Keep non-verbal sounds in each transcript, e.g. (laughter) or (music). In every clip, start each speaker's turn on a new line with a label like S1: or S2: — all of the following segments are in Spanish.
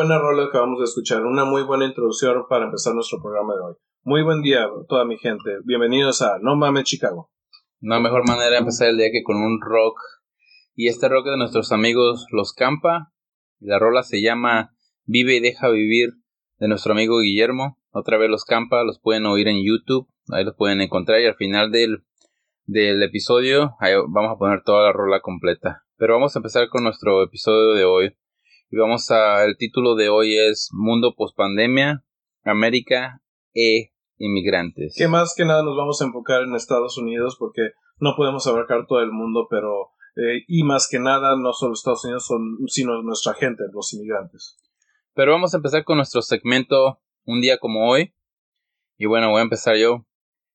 S1: Buena rola acabamos de escuchar. Una muy buena introducción para empezar nuestro programa de hoy. Muy buen día, toda mi gente. Bienvenidos a No Mames Chicago.
S2: No mejor manera de empezar el día que con un rock. Y este rock de nuestros amigos Los Campa. La rola se llama Vive y deja vivir de nuestro amigo Guillermo. Otra vez Los Campa, los pueden oír en YouTube. Ahí los pueden encontrar y al final del, del episodio ahí vamos a poner toda la rola completa. Pero vamos a empezar con nuestro episodio de hoy. Y vamos a, el título de hoy es Mundo Postpandemia, América e Inmigrantes.
S1: Que más que nada nos vamos a enfocar en Estados Unidos porque no podemos abarcar todo el mundo, pero eh, y más que nada no solo Estados Unidos, son, sino nuestra gente, los inmigrantes.
S2: Pero vamos a empezar con nuestro segmento Un día como hoy. Y bueno, voy a empezar yo.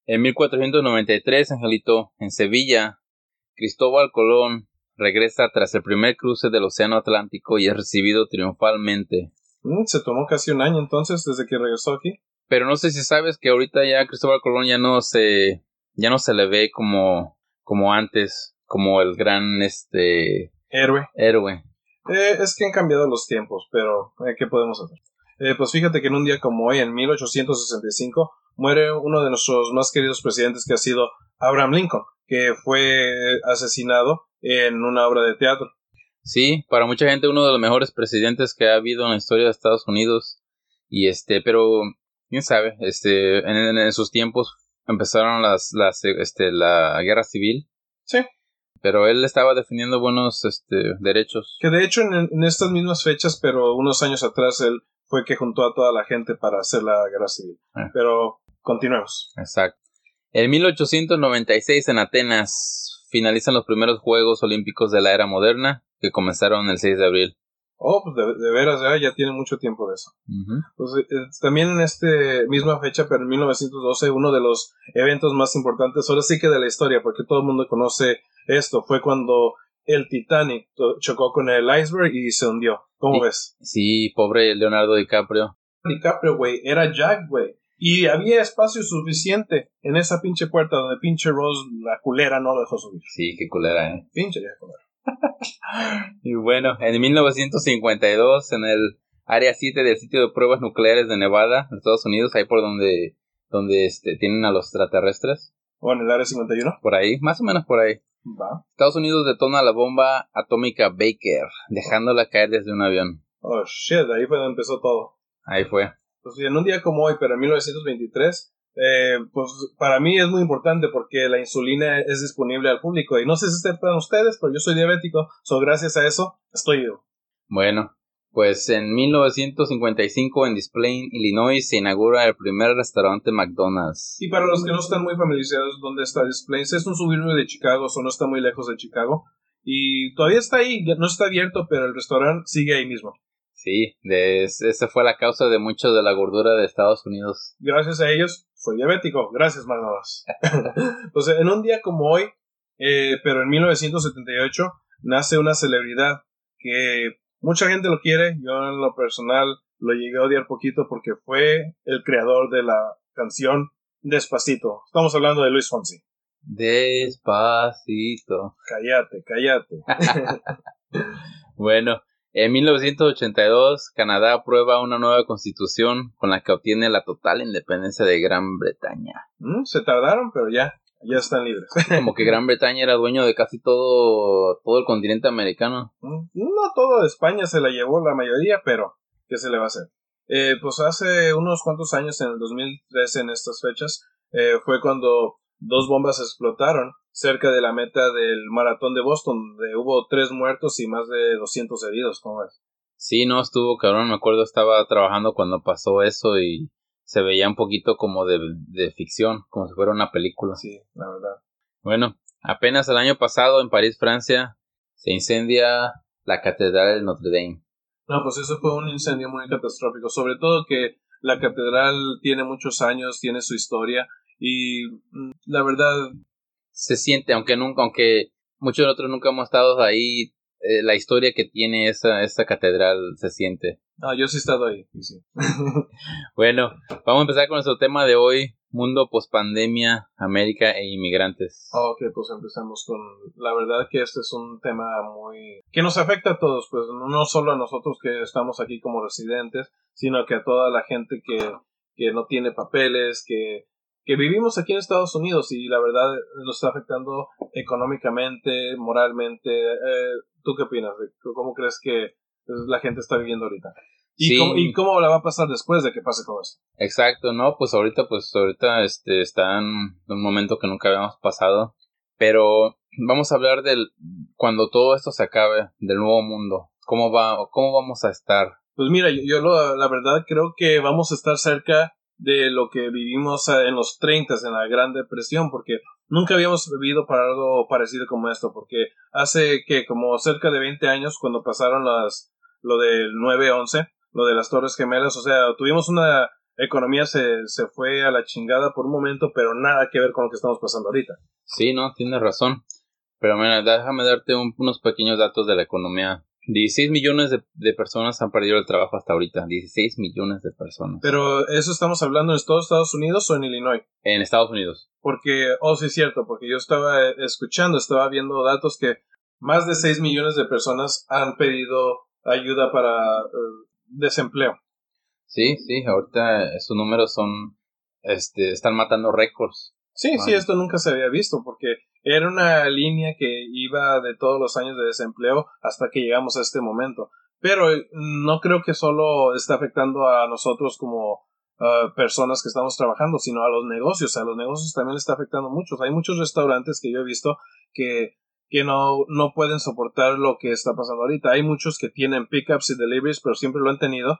S2: En 1493, Angelito, en Sevilla, Cristóbal Colón regresa tras el primer cruce del Océano Atlántico y es recibido triunfalmente.
S1: Mm, se tomó casi un año entonces desde que regresó aquí.
S2: Pero no sé si sabes que ahorita ya Cristóbal Colón ya no se ya no se le ve como como antes, como el gran este
S1: héroe.
S2: Héroe.
S1: Eh, es que han cambiado los tiempos, pero eh, ¿qué podemos hacer? Eh, pues fíjate que en un día como hoy, en 1865, muere uno de nuestros más queridos presidentes que ha sido Abraham Lincoln, que fue asesinado en una obra de teatro.
S2: Sí, para mucha gente uno de los mejores presidentes que ha habido en la historia de Estados Unidos. Y este, pero quién sabe, este, en, sus tiempos empezaron las, las, este, la guerra civil.
S1: Sí.
S2: Pero él estaba defendiendo buenos, este, derechos.
S1: Que de hecho en, estas mismas fechas, pero unos años atrás él fue que juntó a toda la gente para hacer la guerra civil. Ah. Pero continuemos.
S2: Exacto. En 1896 en Atenas finalizan los primeros Juegos Olímpicos de la era moderna, que comenzaron el 6 de abril.
S1: Oh, pues de, veras, ya, tiene mucho tiempo de eso. pues, eh, también en esta misma fecha, pero en 1912, uno de los eventos más importantes, ahora sí que de la historia, porque todo el mundo conoce esto, fue cuando el Titanic chocó con el iceberg y se hundió. ¿Cómo ves?
S2: Sí, pobre Leonardo DiCaprio.
S1: DiCaprio, güey, era Jack, güey. Y había espacio suficiente en esa pinche puerta donde pinche Rose, la culera, no lo dejó subir.
S2: Sí, qué culera, eh.
S1: Pinche ya culera. (laughs)
S2: y bueno, en 1952, en el área 7 del sitio de pruebas nucleares de Nevada, en Estados Unidos, ahí por donde, donde este, tienen a los extraterrestres.
S1: ¿O en el área 51?
S2: Por ahí, más o menos por ahí.
S1: Va.
S2: Estados Unidos detona la bomba atómica Baker, dejándola caer desde un avión.
S1: Oh shit, ahí fue donde empezó todo.
S2: Ahí fue
S1: pues en un día como hoy, pero en 1923, eh, pues para mí es muy importante porque la insulina es disponible al público y no sé si para ustedes, pero yo soy diabético, so gracias a eso estoy vivo.
S2: Bueno, pues en 1955 en Displain, Illinois, se inaugura el primer restaurante McDonald's.
S1: Y para los que no están muy familiarizados dónde está Displain, es un suburbio de Chicago, o no está muy lejos de Chicago. Y todavía está ahí, no está abierto, pero el restaurante sigue ahí mismo.
S2: Sí, de, esa fue la causa de mucho de la gordura de Estados Unidos.
S1: Gracias a ellos soy diabético. Gracias, Manobas. pues (laughs) en un día como hoy, eh, pero en 1978, nace una celebridad que mucha gente lo quiere. Yo en lo personal lo llegué a odiar poquito porque fue el creador de la canción Despacito. Estamos hablando de Luis Fonsi.
S2: Despacito.
S1: Cállate, cállate. (laughs)
S2: bueno, en 1982, Canadá aprueba una nueva constitución con la que obtiene la total independencia de Gran Bretaña.
S1: Mm, se tardaron, pero ya, ya están libres.
S2: Como que Gran Bretaña era dueño de casi todo, todo el continente americano.
S1: Mm, no todo España se la llevó la mayoría, pero ¿qué se le va a hacer? Eh, pues hace unos cuantos años, en el 2013, en estas fechas, eh, fue cuando dos bombas explotaron cerca de la meta del maratón de Boston, donde hubo tres muertos y más de 200 heridos, ¿cómo ves?
S2: Sí, no, estuvo cabrón, me acuerdo, estaba trabajando cuando pasó eso y se veía un poquito como de, de ficción, como si fuera una película.
S1: Sí, la verdad.
S2: Bueno, apenas el año pasado en París, Francia, se incendia la Catedral de Notre Dame.
S1: No, pues eso fue un incendio muy catastrófico, sobre todo que la catedral tiene muchos años, tiene su historia y mm, la verdad
S2: se siente, aunque nunca, aunque muchos de nosotros nunca hemos estado ahí, eh, la historia que tiene esa, esa catedral se siente.
S1: Ah, yo sí he estado ahí, sí. (laughs)
S2: bueno, vamos a empezar con nuestro tema de hoy, mundo post pandemia, América e inmigrantes.
S1: Ok, pues empezamos con la verdad que este es un tema muy que nos afecta a todos, pues no solo a nosotros que estamos aquí como residentes, sino que a toda la gente que, que no tiene papeles, que, que vivimos aquí en Estados Unidos y la verdad nos está afectando económicamente, moralmente. Eh, ¿Tú qué opinas? ¿Cómo crees que la gente está viviendo ahorita? ¿Y, cómo, ¿Y cómo la va a pasar después de que pase todo esto?
S2: Exacto, no, pues ahorita, pues ahorita este, está en un momento que nunca habíamos pasado, pero vamos a hablar del cuando todo esto se acabe, del nuevo mundo, cómo va, cómo vamos a estar.
S1: Pues mira, yo, yo lo, la verdad creo que vamos a estar cerca de lo que vivimos en los 30 en la Gran Depresión, porque nunca habíamos vivido para algo parecido como esto, porque hace que como cerca de 20 años cuando pasaron las lo del 9-11, lo de las Torres Gemelas, o sea, tuvimos una economía se, se fue a la chingada por un momento, pero nada que ver con lo que estamos pasando ahorita.
S2: Sí, no, tienes razón. Pero mira, déjame darte unos pequeños datos de la economía 16 millones de, personas han perdido el trabajo hasta ahorita. 16 millones de personas.
S1: Pero eso estamos hablando en todos Estados Unidos o en Illinois?
S2: En Estados Unidos.
S1: Porque, oh, sí es cierto, porque yo estaba escuchando, estaba viendo datos que más de 6 millones de personas han pedido ayuda para eh, desempleo.
S2: Sí, sí, ahorita esos números son, este, están matando récords.
S1: Sí, sí, esto nunca se había visto porque era una línea que iba de todos los años de desempleo hasta que llegamos a este momento. Pero eh, no creo que solo está afectando a nosotros como uh, personas que estamos trabajando, sino a los negocios. A los negocios también le está afectando mucho. Hay muchos restaurantes que yo he visto que, que no, no pueden soportar lo que está pasando ahorita. Hay muchos que tienen pickups y deliveries, pero siempre lo han tenido.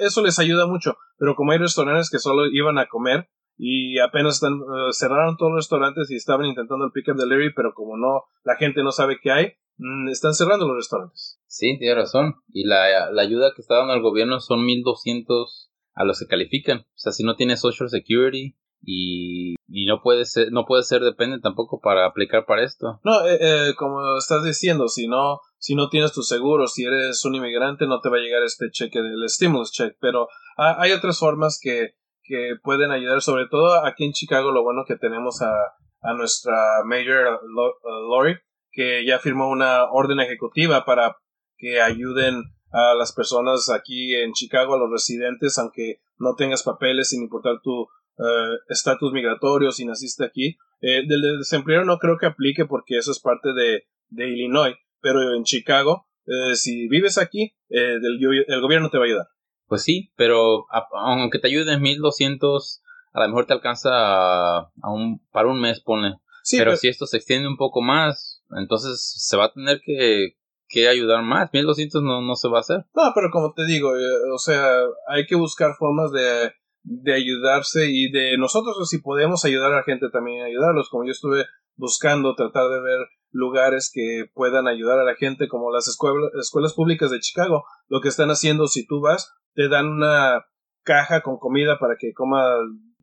S1: eso les ayuda mucho. Pero como hay restaurantes que solo iban a comer, y apenas están, eh, cerraron todos los restaurantes y estaban intentando el pick up delivery, pero como no, la gente no sabe qué hay, mm, están cerrando los restaurantes.
S2: Sí, tiene razón. Y la, la ayuda que está dando el gobierno son 1200 a los que califican. O sea, si no tienes Social Security y, y no puede ser, no puede ser depende tampoco para aplicar para esto.
S1: No, eh, eh, como estás diciendo, si no, si no tienes tu seguro, si eres un inmigrante, no te va a llegar este cheque del stimulus check. Pero hay otras formas que que pueden ayudar, sobre todo aquí en Chicago, lo bueno que tenemos a, a nuestra Mayor Lori, que ya firmó una orden ejecutiva para que ayuden a las personas aquí en Chicago, a los residentes, aunque no tengas papeles, sin importar tu eh, estatus migratorio, si naciste aquí. Eh, del desempleo no creo que aplique porque eso es parte de, de Illinois, pero en Chicago, eh, si vives aquí, el gobierno te va a ayudar.
S2: Pues sí, pero aunque te ayuden 1200, a lo mejor te alcanza a, un, para un mes, pone. pero, si esto se extiende un poco más, entonces se va a tener que, que ayudar más. 1200 no, no se va a hacer.
S1: No, pero como te digo, eh, o sea, hay que buscar formas de, de ayudarse y de nosotros, si podemos ayudar a la gente, también ayudarlos. Como yo estuve buscando, tratar de ver lugares que puedan ayudar a la gente, como las escuelas, escuelas públicas de Chicago. Lo que están haciendo, si tú vas, te dan una caja con comida para que coma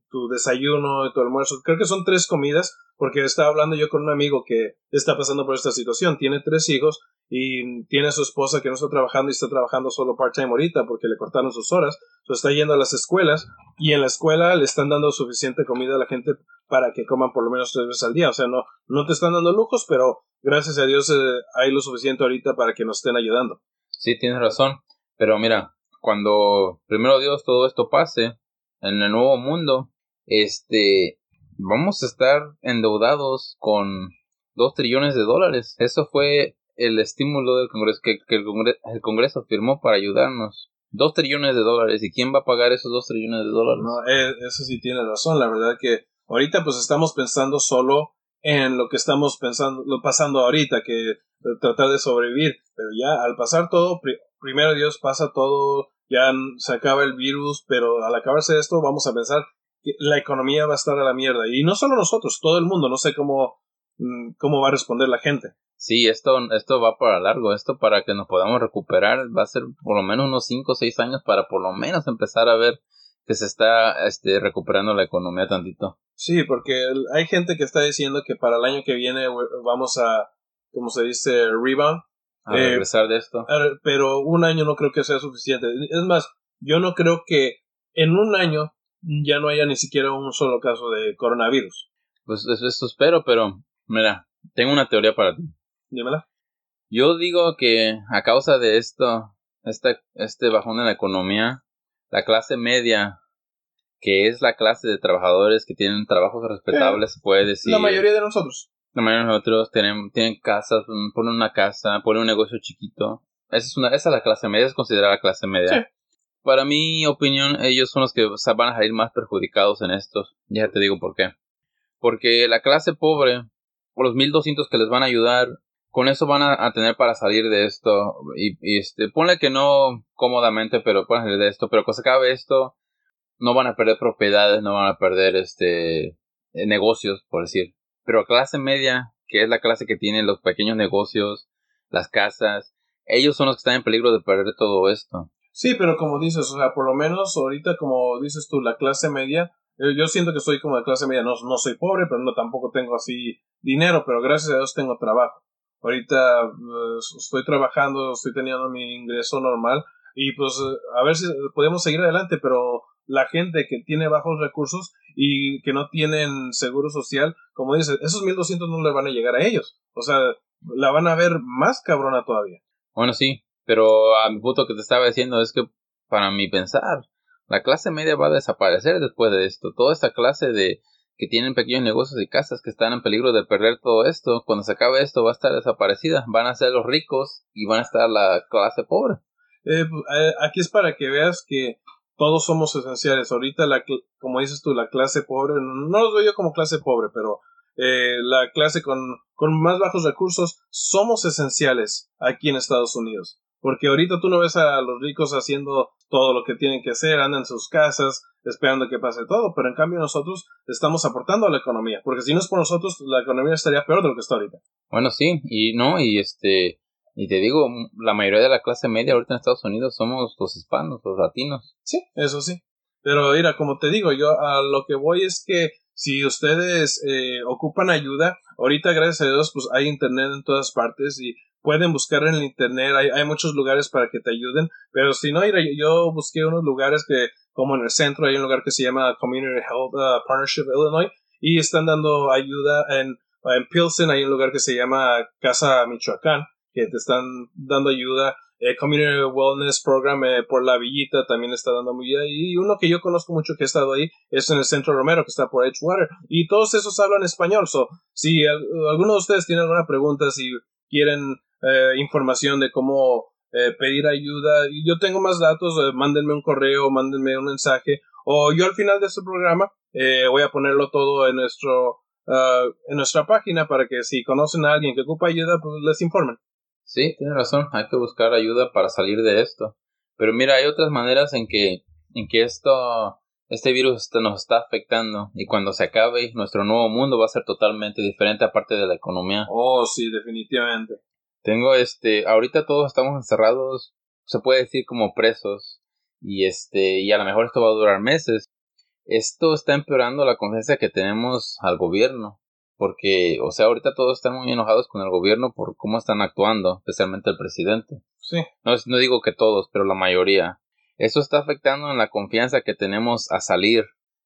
S1: tu desayuno tu almuerzo. Creo que son tres comidas, porque estaba hablando yo con un amigo que está pasando por esta situación. Tiene tres hijos y tiene a su esposa que no está trabajando y está trabajando solo part-time ahorita porque le cortaron sus horas. Entonces está yendo a las escuelas y en la escuela le están dando suficiente comida a la gente para que coman por lo menos tres veces al día. O sea, no, no te están dando lujos, pero gracias a Dios eh, hay lo suficiente ahorita para que nos estén ayudando.
S2: Sí, tienes razón. Pero mira, cuando primero Dios todo esto pase en el nuevo mundo, este, vamos a estar endeudados con dos trillones de dólares. Eso fue el estímulo del Congreso que, el, Congreso, firmó para ayudarnos. Dos trillones de dólares. ¿Y quién va a pagar esos dos trillones de dólares?
S1: No, eh, eso sí tiene razón. La verdad que ahorita pues estamos pensando solo en lo que estamos pensando, lo pasando ahorita, que eh, tratar de sobrevivir. Pero ya al pasar todo, primero Dios pasa todo ya se acaba el virus, pero al acabarse esto vamos a pensar que la economía va a estar a la mierda. Y no solo nosotros, todo el mundo, no sé cómo, mm, cómo va a responder la gente.
S2: Sí, esto, esto va para largo, esto para que nos podamos recuperar va a ser por lo menos unos 5 o 6 años para por lo menos empezar a ver que se está este, recuperando la economía tantito.
S1: Sí, porque hay gente que está diciendo que para el año que viene vamos a, como se dice, rebound,
S2: a eh, regresar de esto.
S1: Pero un año no creo que sea suficiente. Es más, yo no creo que en un año ya no haya ni siquiera un solo caso de coronavirus.
S2: Pues eso, espero, pero mira, tengo una teoría para ti.
S1: Dímela.
S2: Yo digo que a causa de esto, este, este bajón en la economía, la clase media, que es la clase de trabajadores que tienen trabajos respetables, se puede decir.
S1: La mayoría de nosotros.
S2: La mayoría de nosotros tienen, tienen casas, ponen una casa, ponen un negocio chiquito. Esa es, una, esa es la clase media, es considerada la clase media.
S1: Sí.
S2: Para mi opinión, ellos son los que van a salir más perjudicados en estos. Ya te digo por qué. Porque la clase pobre, o los 1200 que les van a ayudar, con eso van a, tener para salir de esto. Y, y, este, ponle que no cómodamente, pero pueden salir de esto. Pero cuando se acabe esto, no van a perder propiedades, no van a perder este eh, negocios, por decir. Pero clase media, que es la clase que tiene los pequeños negocios, las casas, ellos son los que están en peligro de perder todo esto.
S1: Sí, pero como dices, o sea, por lo menos ahorita, como dices tú, la clase media, yo, yo siento que soy como de clase media, no, no soy pobre, pero no tampoco tengo así dinero, pero gracias a Dios tengo trabajo. Ahorita uh, estoy trabajando, estoy teniendo mi ingreso normal y pues a ver si podemos seguir adelante, pero la gente que tiene bajos recursos y que no tienen seguro social, como dices, esos 1200 no le van a llegar a ellos. O sea, la van a ver más cabrona todavía.
S2: Bueno, sí, pero a mi punto que te estaba diciendo es que para mi pensar, la clase media va a desaparecer después de esto. Toda esta clase de que tienen pequeños negocios y casas que están en peligro de perder todo esto, cuando se acabe esto va a estar desaparecida. Van a ser los ricos y van a estar la clase pobre.
S1: Eh, aquí es para que veas que todos somos esenciales. Ahorita, la, como dices tú, la clase pobre, no los veo yo como clase pobre, pero eh, la clase con, con más bajos recursos somos esenciales aquí en Estados Unidos. Porque ahorita tú no ves a los ricos haciendo todo lo que tienen que hacer, andan en sus casas esperando que pase todo, pero en cambio nosotros estamos aportando a la economía, porque si no es por nosotros, la economía estaría peor de lo que está ahorita.
S2: Bueno, sí, y no, y este, y te digo, la mayoría de la clase media ahorita en Estados Unidos somos los hispanos, los latinos.
S1: Sí, eso sí. Pero mira, como te digo, yo a lo que voy es que si ustedes eh, ocupan ayuda, ahorita gracias a Dios pues hay internet en todas partes y pueden buscar en el internet, hay, hay muchos lugares para que te ayuden, pero si no, yo busqué unos lugares que, como en el centro, hay un lugar que se llama Community Health uh, Partnership Illinois, y están dando ayuda en, en Pilsen, hay un lugar que se llama Casa Michoacán, que te están dando ayuda. Eh, Community Wellness Program eh, por la Villita también está dando ayuda. Y uno que yo conozco mucho que ha estado ahí es en el Centro Romero, que está por Edgewater. Y todos esos hablan español. So, si alguno de ustedes tiene alguna pregunta, si quieren eh, información de cómo eh, pedir ayuda, yo tengo más datos, eh, mándenme un correo, mándenme un mensaje. O yo al final de este programa voy a ponerlo todo en nuestro uh, en nuestra página para que si conocen a alguien que ocupa ayuda, pues les informen.
S2: Sí, tienes razón, hay que buscar ayuda para salir de esto. Pero mira, hay otras maneras en que, en que esto, este virus nos está afectando y cuando se acabe nuestro nuevo mundo va a ser totalmente diferente aparte de la economía.
S1: Oh, sí, definitivamente.
S2: Tengo este, ahorita todos estamos encerrados, se puede decir como presos y este, y a lo mejor esto va a durar meses. Esto está empeorando la confianza que tenemos al gobierno, porque, o sea, ahorita todos están muy enojados con el gobierno por cómo están actuando, especialmente el presidente.
S1: Sí.
S2: No, no digo que todos, pero la mayoría. Eso está afectando en la confianza que tenemos a salir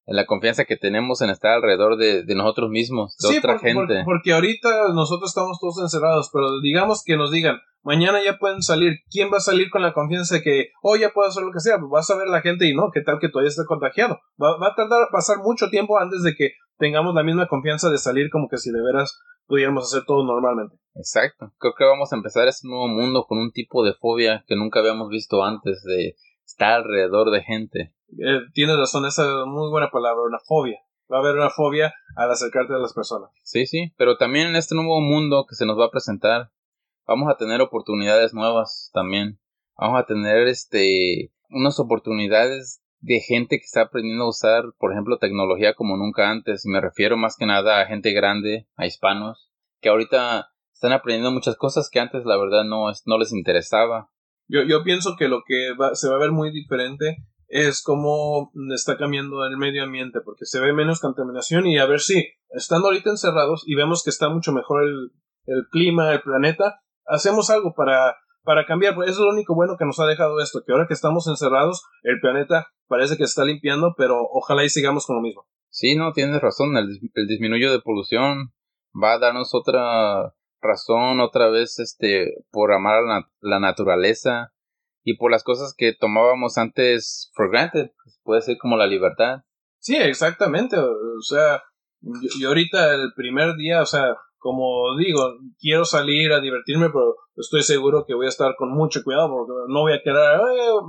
S2: en la confianza que tenemos en estar alrededor de, de nosotros mismos, de
S1: sí,
S2: otra gente.
S1: Porque, porque, ahorita nosotros estamos todos encerrados, pero digamos que nos digan, mañana ya pueden salir, ¿quién va a salir con la confianza de que, oh, ya puedo hacer lo que sea? Pues vas a ver la gente y no, ¿qué tal que todavía esté contagiado? Va, va a tardar a pasar mucho tiempo antes de que tengamos la misma confianza de salir como que si de veras pudiéramos hacer todo normalmente.
S2: Exacto. Creo que vamos a empezar ese nuevo mundo con un tipo de fobia que nunca habíamos visto antes, de estar alrededor de gente.
S1: Eh, tienes razón, esa es muy buena palabra, una fobia. Va a haber una fobia al acercarte a las personas.
S2: Sí, sí, pero también en este nuevo mundo que se nos va a presentar, vamos a tener oportunidades nuevas también. Vamos a tener este unas oportunidades de gente que está aprendiendo a usar, por ejemplo, tecnología como nunca antes. Y me refiero más que nada a gente grande, a hispanos, que ahorita están aprendiendo muchas cosas que antes la verdad no, no les interesaba.
S1: Yo, yo pienso que lo que va, se va a ver muy diferente es cómo está cambiando el medio ambiente, porque se ve menos contaminación y a ver si, estando ahorita encerrados y vemos que está mucho mejor el, el clima, el planeta, hacemos algo para, para cambiar. Eso es lo único bueno que nos ha dejado esto, que ahora que estamos encerrados, el planeta parece que está limpiando, pero ojalá y sigamos con lo mismo.
S2: Sí, no, tienes razón, el, el disminuyo de polución va a darnos otra razón otra vez este por amar a la, naturaleza y por las cosas que tomábamos antes for granted, pues, puede ser como la libertad.
S1: Sí, exactamente, o sea, yo, ahorita el primer día, o sea, como digo, quiero salir a divertirme, pero estoy seguro que voy a estar con mucho cuidado porque no voy a quedar,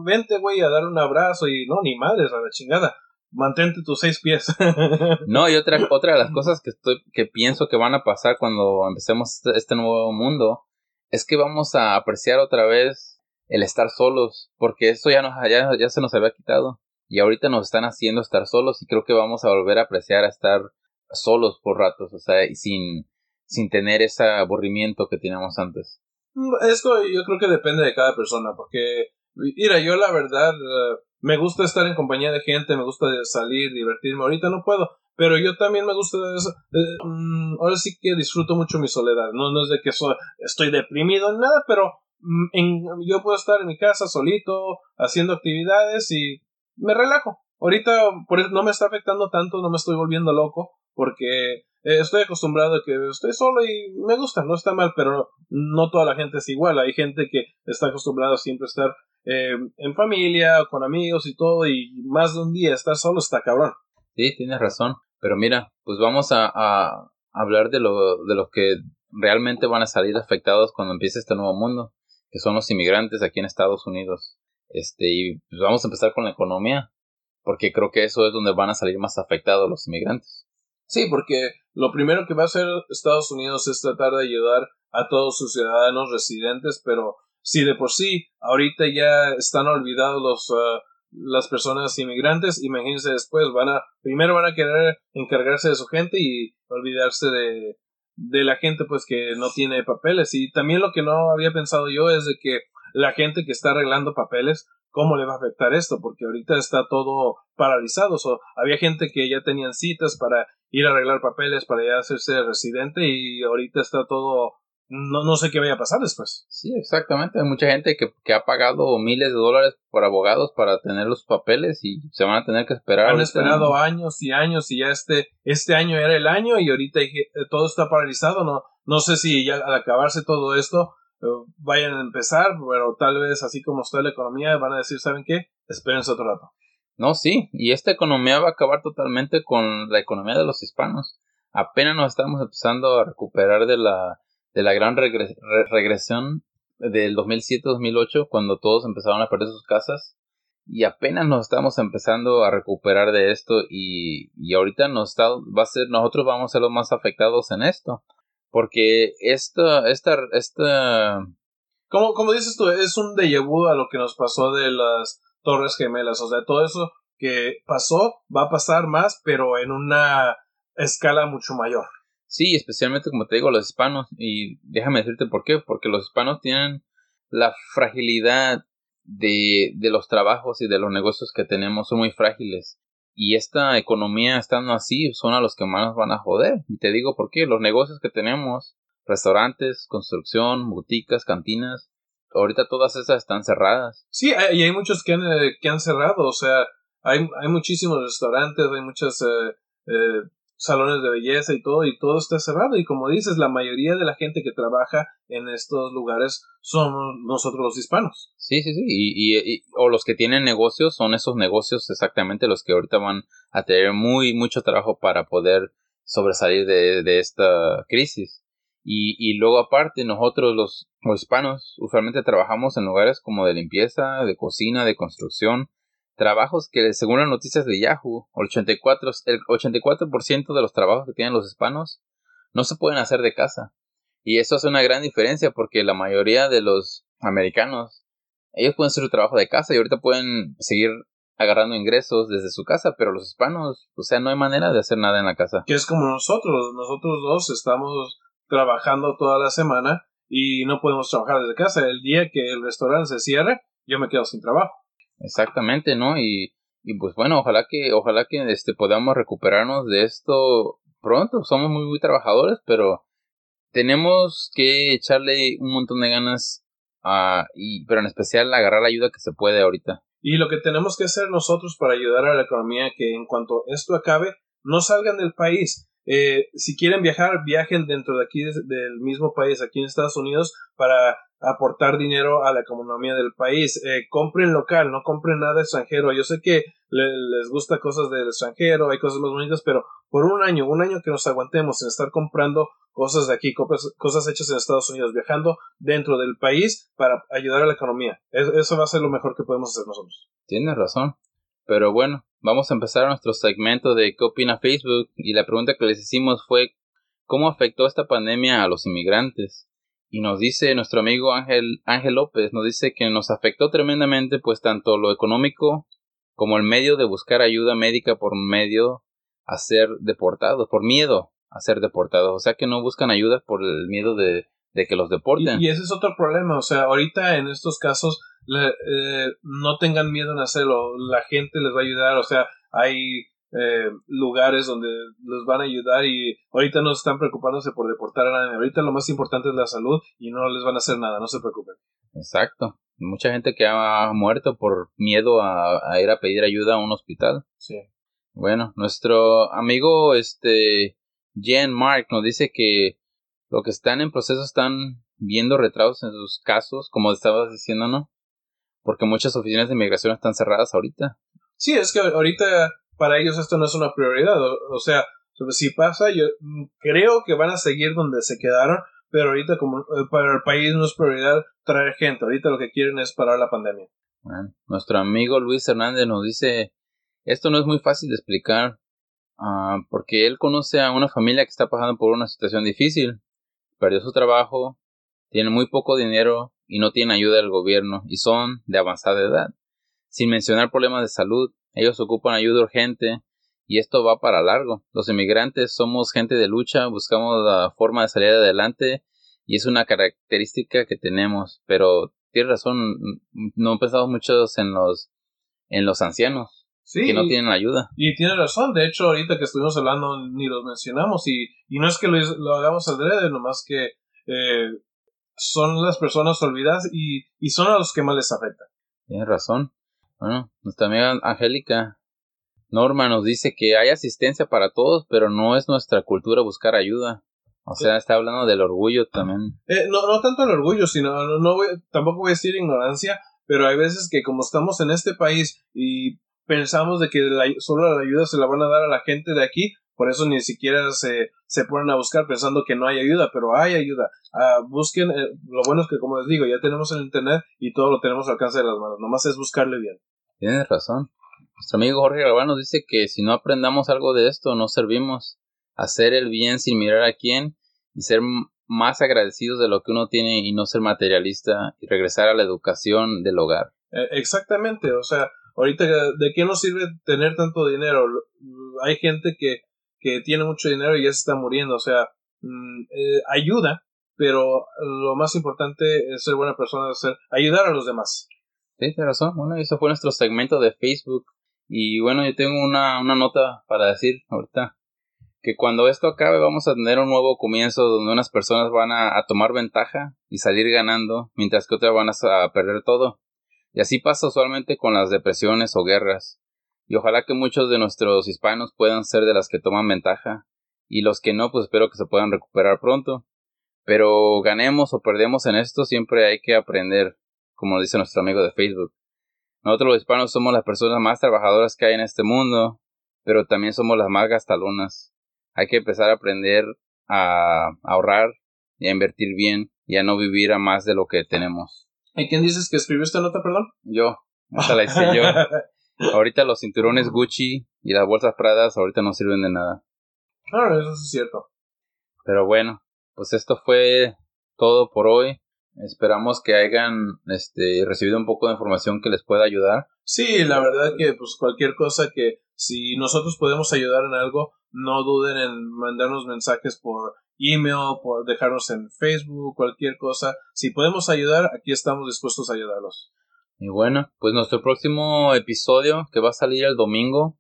S1: vente, güey, a dar un abrazo y no, ni madres, a la chingada mantente tus seis pies. (laughs)
S2: no, y otra, otra de las cosas que estoy, que pienso que van a pasar cuando empecemos este, este, nuevo mundo, es que vamos a apreciar otra vez el estar solos, porque eso ya nos, ya, ya se nos había quitado. Y ahorita nos están haciendo estar solos y creo que vamos a volver a apreciar a estar solos por ratos, o sea, y sin, sin tener ese aburrimiento que teníamos antes.
S1: Mm, Esto yo creo que depende de cada persona, porque, mira, yo la verdad, eh, me gusta estar en compañía de gente, me gusta salir, divertirme. Ahorita no puedo, pero yo también me gusta. Mm, ahora sí que disfruto mucho mi soledad. No, no es de que estoy deprimido en nada, pero mm, en, yo puedo estar en mi casa solito, haciendo actividades y me relajo. Ahorita por no me está afectando tanto, no me estoy volviendo loco, porque estoy acostumbrado a que estoy solo y me gusta, no está mal, pero no toda la gente es igual. Hay gente que está acostumbrada a siempre estar eh, en familia, con amigos y todo, y más de un día estar solo está cabrón.
S2: Sí, tienes razón. Pero mira, pues vamos a, a hablar de lo, de los que realmente van a salir afectados cuando empiece este nuevo mundo, que son los inmigrantes aquí en Estados Unidos. Este, y pues vamos a empezar con la economía, porque creo que eso es donde van a salir más afectados los inmigrantes.
S1: Sí, porque lo primero que va a hacer Estados Unidos es tratar de ayudar a todos sus ciudadanos residentes, pero si de por sí ahorita ya están olvidados los uh, las personas inmigrantes, imagínense después van a primero van a querer encargarse de su gente y olvidarse de de la gente pues que no tiene papeles. Y también lo que no había pensado yo es de que la gente que está arreglando papeles cómo le va a afectar esto porque ahorita está todo paralizado. O había gente que ya tenían citas para ir a arreglar papeles para ya hacerse residente y ahorita está todo no, no sé qué vaya a pasar después.
S2: Sí, exactamente. Hay mucha gente que, que, ha pagado miles de dólares por abogados para tener los papeles y se van a tener que esperar.
S1: Han esperado años y años y ya este, este año era el año y ahorita todo está paralizado. No, no sé si ya al acabarse todo esto eh, vayan a empezar, pero tal vez así como está la economía van a decir, ¿saben qué? Espérense otro rato.
S2: No, sí, y esta economía va a acabar totalmente con la economía de los hispanos. Apenas nos estamos empezando a recuperar de la de la gran regresión del 2007-2008, cuando todos empezaron a perder sus casas. Y apenas nos estamos empezando a recuperar de esto y, y ahorita nos está, va a ser, nosotros vamos a ser los más afectados en esto. Porque esta, esta, esta...
S1: Como, como dices tú, es un déjà vu a lo que nos pasó de las Torres Gemelas. O sea, todo eso que pasó va a pasar más, pero en una escala mucho mayor.
S2: Sí, especialmente como te digo, los hispanos. Y déjame decirte por qué. Porque los hispanos tienen la fragilidad de, de los trabajos y de los negocios que tenemos. Son muy frágiles. Y esta economía estando así son a los que más nos van a joder. Y te digo por qué. Los negocios que tenemos, restaurantes, construcción, boticas, cantinas, ahorita todas esas están cerradas.
S1: Sí, y hay muchos que han, eh, que han cerrado. O sea, hay, hay muchísimos restaurantes, hay muchas eh, eh, salones de belleza y todo, y todo está cerrado. Y como dices, la mayoría de la gente que trabaja en estos lugares son nosotros los hispanos.
S2: Sí, sí, sí. Y, y, o los que tienen negocios son esos negocios exactamente los que ahorita van a tener muy, mucho trabajo para poder sobresalir de, de esta crisis. Y, y luego aparte nosotros los hispanos usualmente trabajamos en lugares como de limpieza, de cocina, de construcción, trabajos que según las noticias de Yahoo, el 84%, el 84 de los trabajos que tienen los hispanos no se pueden hacer de casa. Y eso hace una gran diferencia porque la mayoría de los americanos, ellos pueden hacer su trabajo de casa y ahorita pueden seguir agarrando ingresos desde su casa, pero los hispanos, o sea, no hay manera de hacer nada en la casa.
S1: Que es como nosotros, nosotros dos estamos trabajando toda la semana y no podemos trabajar desde casa. El día que el restaurante se cierre, yo me quedo sin trabajo.
S2: Exactamente, ¿no? Y, y pues bueno, ojalá que, ojalá que este, podamos recuperarnos de esto pronto. Somos muy, muy trabajadores, pero tenemos que echarle un montón de ganas y, pero en especial agarrar la ayuda que se puede ahorita.
S1: Y lo que tenemos que hacer nosotros para ayudar a la economía, que en cuanto esto acabe, no salgan del país. Eh, si quieren viajar, viajen dentro de aquí, del mismo país, aquí en Estados Unidos, para aportar dinero a la economía del país. Eh, compren local, no compren nada extranjero. Yo sé que les gusta cosas del extranjero, hay cosas más bonitas, pero por un año, un año que nos aguantemos en estar comprando cosas de aquí, cosas hechas en Estados Unidos, viajando dentro del país para ayudar a la economía. Eso va a ser lo mejor que podemos hacer nosotros.
S2: Tienes razón. Pero bueno, vamos a empezar nuestro segmento de qué opina Facebook y la pregunta que les hicimos fue ¿cómo afectó esta pandemia a los inmigrantes? Y nos dice nuestro amigo Ángel, Ángel López, nos dice que nos afectó tremendamente pues tanto lo económico como el medio de buscar ayuda médica por medio a ser deportados, por miedo a ser deportados. O sea que no buscan ayuda por el miedo de, que los deporten.
S1: Y, ese es otro problema. O sea, ahorita en estos casos eh, no tengan miedo en hacerlo. La gente les va a ayudar. O sea, hay eh, lugares donde los van a ayudar y ahorita no están preocupándose por deportar a nadie. Ahorita lo más importante es la salud y no les van a hacer nada, no se preocupen.
S2: Exacto. Mucha gente que ha muerto por miedo a, ir a pedir ayuda a un hospital.
S1: Sí.
S2: Bueno, nuestro amigo este Jen Mark nos dice que lo que están en proceso están viendo retrasos en sus casos, como estabas diciendo, ¿no? Porque muchas oficinas de inmigración están cerradas ahorita.
S1: Sí, es que ahorita para ellos esto no es una prioridad. O, sea, si pasa, yo creo que van a seguir donde se quedaron, pero ahorita como eh, para el país no es prioridad traer gente. Ahorita lo que quieren es parar la pandemia.
S2: Bueno, nuestro amigo Luis Hernández nos dice, esto no es muy fácil de explicar, uh, porque él conoce a una familia que está pasando por una situación difícil. Perdió su trabajo, tiene muy poco dinero y no tiene ayuda del gobierno y son de avanzada edad. Sin mencionar problemas de salud, ellos ocupan ayuda urgente y esto va para largo. Los inmigrantes somos gente de lucha, buscamos la forma de salir adelante y es una característica que tenemos, pero tienes razón, no pensamos mucho en los en los ancianos que no tienen ayuda.
S1: Y tiene razón, de hecho ahorita que estuvimos hablando ni los mencionamos y, y no es que lo, lo hagamos adrede, nomás que eh, son las personas olvidadas y, y son a los que más les afecta.
S2: Tienes razón. Bueno, nuestra amiga Angélica Norma nos dice que hay asistencia para todos, pero no es nuestra cultura buscar ayuda. O sea, está hablando del orgullo también.
S1: Eh, no, no tanto el orgullo, sino, no, tampoco voy a decir ignorancia, pero hay veces que como estamos en este país y pensamos de que solo la ayuda se la van a dar a la gente de aquí, por eso ni siquiera se, se ponen a buscar pensando que no hay ayuda, pero hay ayuda. Ah, busquen, eh, lo bueno es que como les digo, ya tenemos el internet y todo lo tenemos al alcance de las manos, nomás es buscarle bien.
S2: Tienes razón. Nuestro amigo Jorge Galván nos dice que si no aprendamos algo de esto, no servimos. Hacer el bien sin mirar a quién y ser más agradecidos de lo que uno tiene y no ser materialista y regresar a la educación del hogar.
S1: Eh, exactamente, o sea, ahorita de qué nos sirve tener tanto dinero. Hay gente que que tiene mucho dinero y ya se está muriendo. O sea, mm, eh, ayuda, pero lo más importante es ser buena persona, es ser, ayudar a los demás.
S2: Sí, tienes razón. Bueno, eso fue nuestro segmento de Facebook. Y bueno, yo tengo una, una nota para decir ahorita. Que cuando esto acabe vamos a tener un nuevo comienzo donde unas personas van a tomar ventaja y salir ganando, mientras que otras van a perder todo. Y así pasa usualmente con las depresiones o guerras y ojalá que muchos de nuestros hispanos puedan ser de las que toman ventaja y los que no pues espero que se puedan recuperar pronto. Pero ganemos o perdemos en esto siempre hay que aprender, como dice nuestro amigo de Facebook. Nosotros los hispanos somos las personas más trabajadoras que hay en este mundo, pero también somos las más gastalonas. Hay que empezar a aprender a ahorrar y a invertir bien y a no vivir a más de lo que tenemos.
S1: ¿Y quién dices que escribió esta nota, perdón?
S2: Yo. Esta la hice yo. (laughs) Ahorita los cinturones Gucci y las bolsas Pradas ahorita no sirven de nada.
S1: Claro, ah, eso es cierto.
S2: Pero bueno, pues esto fue todo por hoy. Esperamos que hayan este, recibido un poco de información que les pueda ayudar.
S1: Sí, la verdad que pues cualquier cosa que si nosotros podemos ayudar en algo, no duden en mandarnos mensajes por email, por dejarnos en Facebook, cualquier cosa. Si podemos ayudar, aquí estamos dispuestos a ayudarlos.
S2: Y bueno, pues nuestro próximo episodio que va a salir el domingo,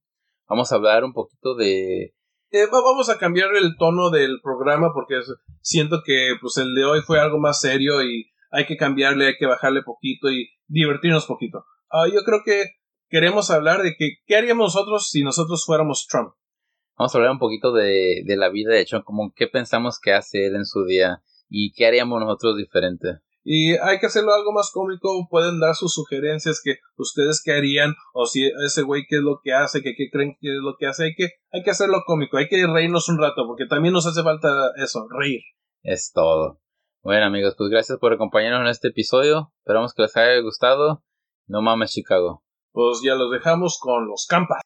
S2: vamos a hablar un poquito de...
S1: Eh, vamos a cambiar el tono del programa porque siento que pues el de hoy fue algo más serio y
S3: hay que cambiarle, hay que bajarle poquito y divertirnos poquito. Ah, yo creo que queremos hablar de que, qué haríamos nosotros si nosotros fuéramos Trump.
S2: Vamos a hablar un poquito de, de la vida de Trump, como qué pensamos que hace él en su día y qué haríamos nosotros diferente.
S3: Y hay que hacerlo algo más cómico, pueden dar sus sugerencias que ustedes qué harían, o si ese güey qué es lo que hace, que qué creen que es lo que hace, hay que, hay que hacerlo cómico, hay que reírnos un rato, porque también nos hace falta eso, reír.
S2: Es todo. Bueno amigos, pues gracias por acompañarnos en este episodio, esperamos que les haya gustado, no mames Chicago.
S3: Pues ya los dejamos con los campas.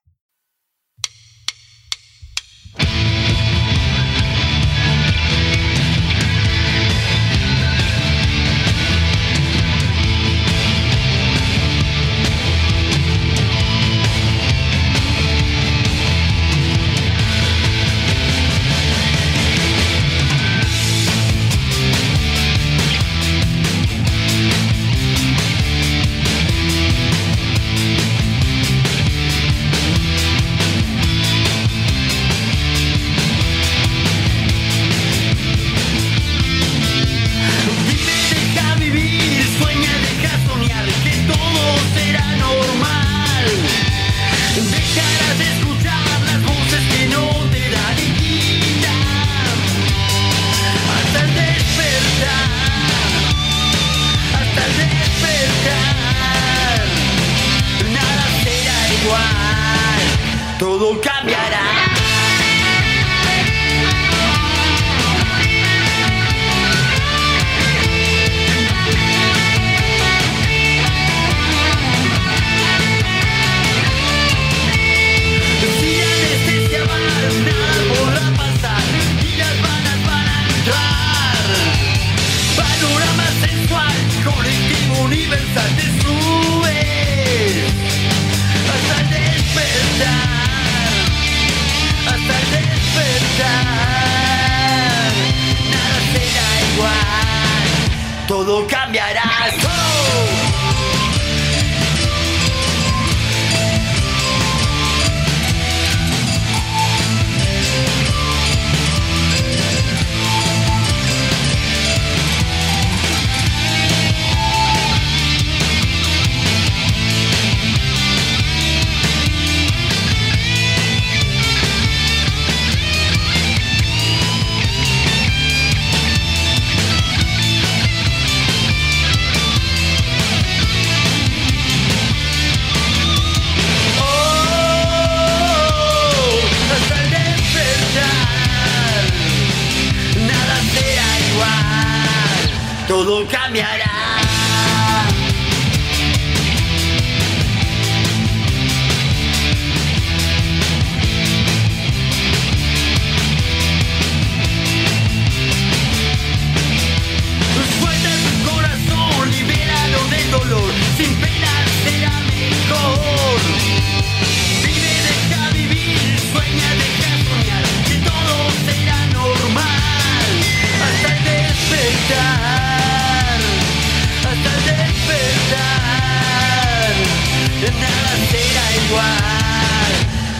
S3: cambiará.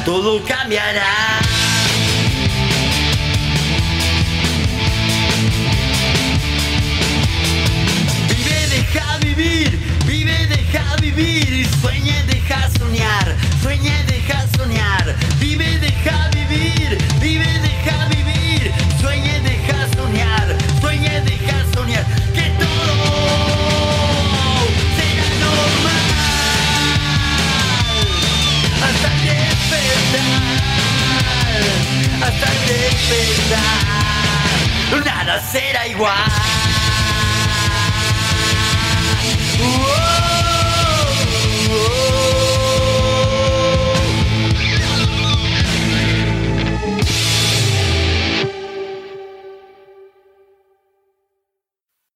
S3: todo cambiará. Vive, deja vivir, vive, deja vivir, Sueñe, deja soñar, Sueñe, deja soñar, vive, deja
S4: nada será igual.